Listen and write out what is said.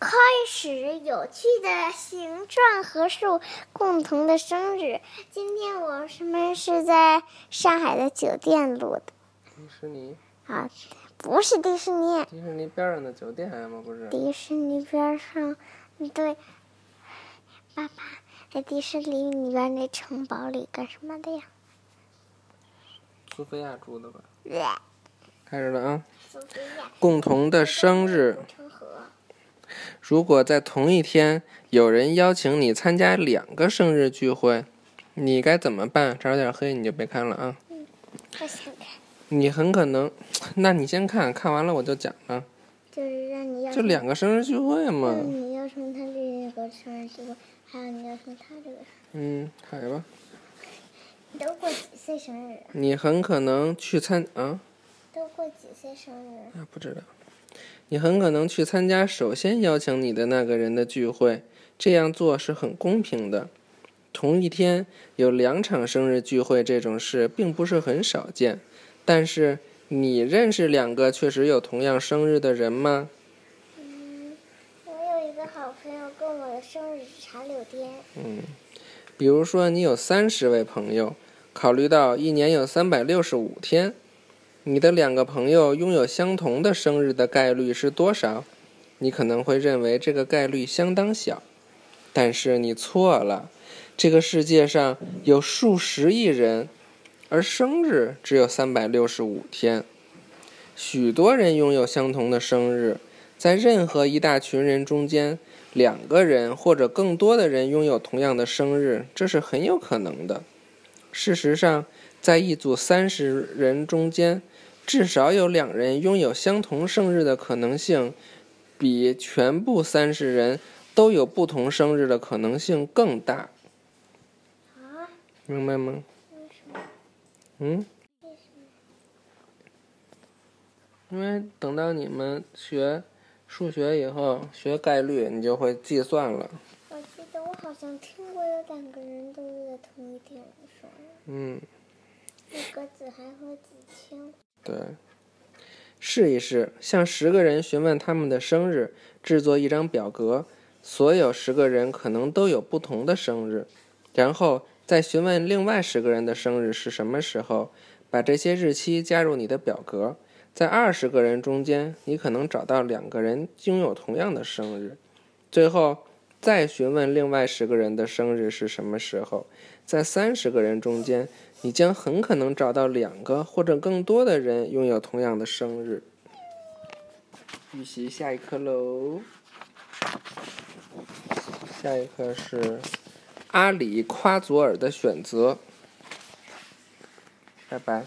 开始有趣的形状和数共同的生日。今天我们是在上海的酒店录的迪士尼，啊，不是迪士尼，迪士尼边上的酒店吗？不是。迪士尼边上，对，爸爸在迪士尼里边那城堡里干什么的呀？苏菲亚住的吧？呃开始了啊！苏菲亚共同的生日。如果在同一天有人邀请你参加两个生日聚会，你该怎么办？这儿有点黑，你就别看了啊！我想看，你很可能，那你先看看完了我就讲了。就是让你要就两个生日聚会嘛。让你要从他这个生日聚会，还有你要从他这个生嗯，海吧。你，都过几岁生日？你很可能去参啊都过几岁生日？啊，不知道。你很可能去参加首先邀请你的那个人的聚会，这样做是很公平的。同一天有两场生日聚会这种事并不是很少见，但是你认识两个确实有同样生日的人吗？嗯，我有一个好朋友跟我的生日是茶柳天。嗯，比如说你有三十位朋友，考虑到一年有三百六十五天，你的两个朋友拥有相同的生日的概率是多少？你可能会认为这个概率相当小，但是你错了。这个世界上有数十亿人，而生日只有三百六十五天。许多人拥有相同的生日，在任何一大群人中间，两个人或者更多的人拥有同样的生日，这是很有可能的。事实上，在一组三十人中间，至少有两人拥有相同生日的可能性，比全部三十人都有不同生日的可能性更大。啊？明白吗？为什么？嗯？因为等到你们学数学以后，学概率，你就会计算了。我记得我好像听过有两个人都是在同一天生日，嗯。那个子还和子清。对，试一试，向十个人询问他们的生日，制作一张表格，所有十个人可能都有不同的生日，然后再询问另外十个人的生日是什么时候，把这些日期加入你的表格。在二十个人中间，你可能找到两个人拥有同样的生日，最后再询问另外十个人的生日是什么时候，在三十个人中间。你将很可能找到两个或者更多的人拥有同样的生日。预习下一课喽，下一课是阿里夸佐尔的选择。拜拜。